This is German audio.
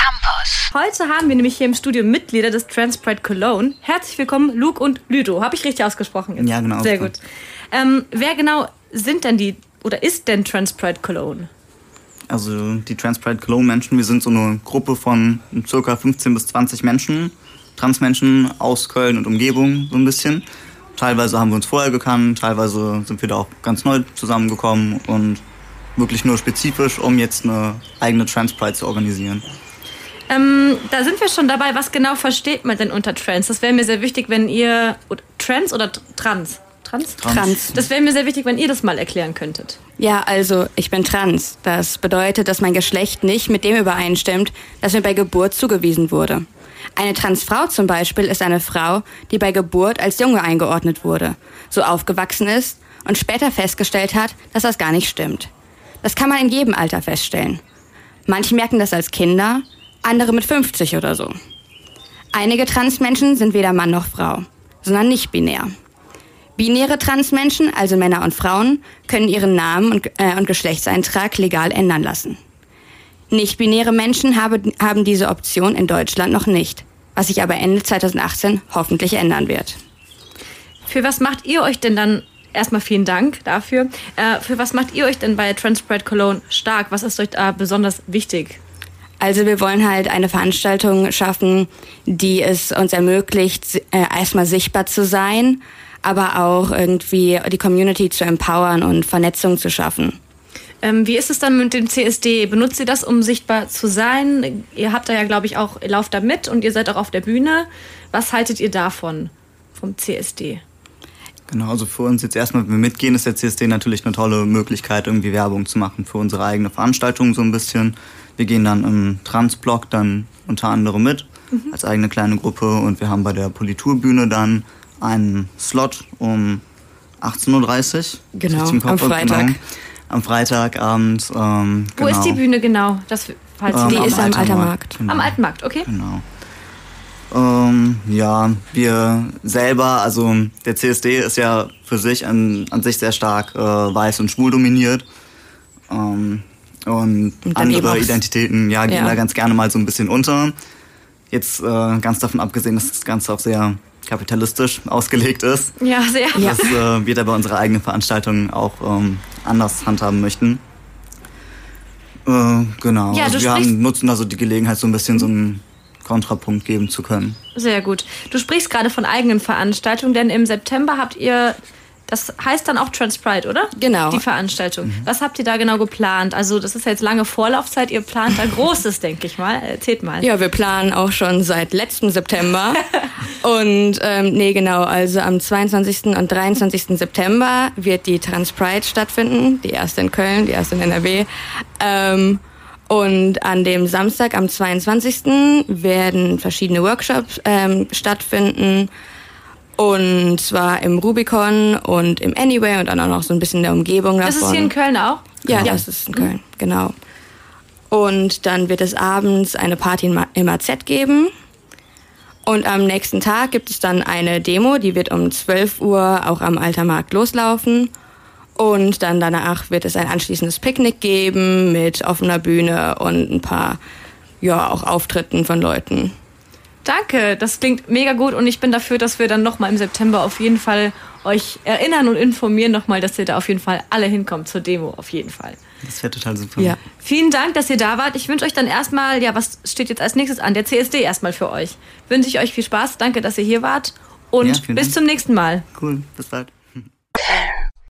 Campus. Heute haben wir nämlich hier im Studio Mitglieder des Transpride Cologne. Herzlich willkommen, Luke und Ludo. Habe ich richtig ausgesprochen? Jetzt? Ja, genau. Sehr gut. Ähm, wer genau sind denn die oder ist denn Transpride Cologne? Also die Transpride Cologne Menschen, wir sind so eine Gruppe von circa 15 bis 20 Menschen, Transmenschen aus Köln und Umgebung so ein bisschen. Teilweise haben wir uns vorher gekannt, teilweise sind wir da auch ganz neu zusammengekommen und wirklich nur spezifisch, um jetzt eine eigene Transpride zu organisieren. Ähm, da sind wir schon dabei. Was genau versteht man denn unter Trans? Das wäre mir sehr wichtig, wenn ihr. Oder, Trans oder Trans? Trans? Trans. Das wäre mir sehr wichtig, wenn ihr das mal erklären könntet. Ja, also ich bin trans. Das bedeutet, dass mein Geschlecht nicht mit dem übereinstimmt, das mir bei Geburt zugewiesen wurde. Eine Transfrau zum Beispiel ist eine Frau, die bei Geburt als Junge eingeordnet wurde, so aufgewachsen ist und später festgestellt hat, dass das gar nicht stimmt. Das kann man in jedem Alter feststellen. Manche merken das als Kinder, andere mit 50 oder so. Einige Transmenschen sind weder Mann noch Frau, sondern nicht binär. Binäre Transmenschen, also Männer und Frauen, können ihren Namen und, äh, und Geschlechtseintrag legal ändern lassen. Nicht-binäre Menschen habe, haben diese Option in Deutschland noch nicht, was sich aber Ende 2018 hoffentlich ändern wird. Für was macht ihr euch denn dann, erstmal vielen Dank dafür, äh, für was macht ihr euch denn bei Transpride Cologne stark? Was ist euch da besonders wichtig? Also wir wollen halt eine Veranstaltung schaffen, die es uns ermöglicht, äh, erstmal sichtbar zu sein, aber auch irgendwie die Community zu empowern und Vernetzung zu schaffen. Ähm, wie ist es dann mit dem CSD? Benutzt ihr das, um sichtbar zu sein? Ihr habt da ja, glaube ich, auch, ihr lauft da mit und ihr seid auch auf der Bühne. Was haltet ihr davon, vom CSD? Genau, also für uns jetzt erstmal, wenn wir mitgehen, ist der CSD natürlich eine tolle Möglichkeit, irgendwie Werbung zu machen für unsere eigene Veranstaltung so ein bisschen. Wir gehen dann im Transblog dann unter anderem mit, mhm. als eigene kleine Gruppe und wir haben bei der Politurbühne dann einen Slot um 18.30 Uhr. Genau, am Freitag. Genau am Freitagabend. Ähm, Wo ist die genau. Bühne genau? Das, falls Die Ähm, ist am Alten Altermarkt. Genau. Am Altenmarkt, okay. Genau. Ähm, ja, wir selber, also der CSD ist ja für sich an, an sich sehr stark äh, weiß und schwul dominiert. Ähm, und, Und andere Identitäten ja, gehen Ja. da ganz gerne mal so ein bisschen unter. Jetzt äh, ganz davon abgesehen, dass das Ganze auch sehr kapitalistisch ausgelegt ist. Ja, sehr. Ja. Das äh, wir da bei unserer eigenen Veranstaltung auch ähm, anders handhaben möchten. Äh, genau. Ja, also wir haben, nutzen also die Gelegenheit, so ein bisschen so einen Kontrapunkt geben zu können. Sehr gut. Du sprichst gerade von eigenen Veranstaltungen, denn im September habt ihr, das heißt dann auch Transpride, oder? Genau. Die Veranstaltung. Was habt ihr da genau geplant? Also das ist jetzt lange Vorlaufzeit, ihr plant da Großes, denke ich mal. Erzählt mal. Ja, wir planen auch schon seit letztem September. und ähm, nee, genau, also am 22. und 23. September wird die Transpride stattfinden. Die erste in Köln, die erste in NRW. Ähm, und an dem Samstag, am 22. werden verschiedene Workshops ähm, stattfinden. Und zwar im Rubicon und im Anyway und dann auch noch so ein bisschen in der Umgebung davon. das ist hier in Köln auch? Ja, das ist in Köln, genau. Und dann wird es abends eine Party im- im AZ geben. Und am nächsten Tag gibt es dann eine Demo, die wird um 12 Uhr auch am Altermarkt loslaufen. Und dann danach wird es ein anschließendes Picknick geben mit offener Bühne und ein paar, ja, auch Auftritten von Leuten. Danke, das klingt mega gut und ich bin dafür, dass wir dann nochmal im September auf jeden Fall euch erinnern und informieren nochmal, dass ihr da auf jeden Fall alle hinkommt zur Demo, auf jeden Fall. Das wäre total super. Ja. Vielen Dank, dass ihr da wart. Ich wünsche euch dann erstmal, ja, was steht jetzt als nächstes an? Der CSD erstmal für euch. Wünsche ich euch viel Spaß. Danke, dass ihr hier wart. Und Ja, bis Dank. zum nächsten Mal. Cool, bis bald.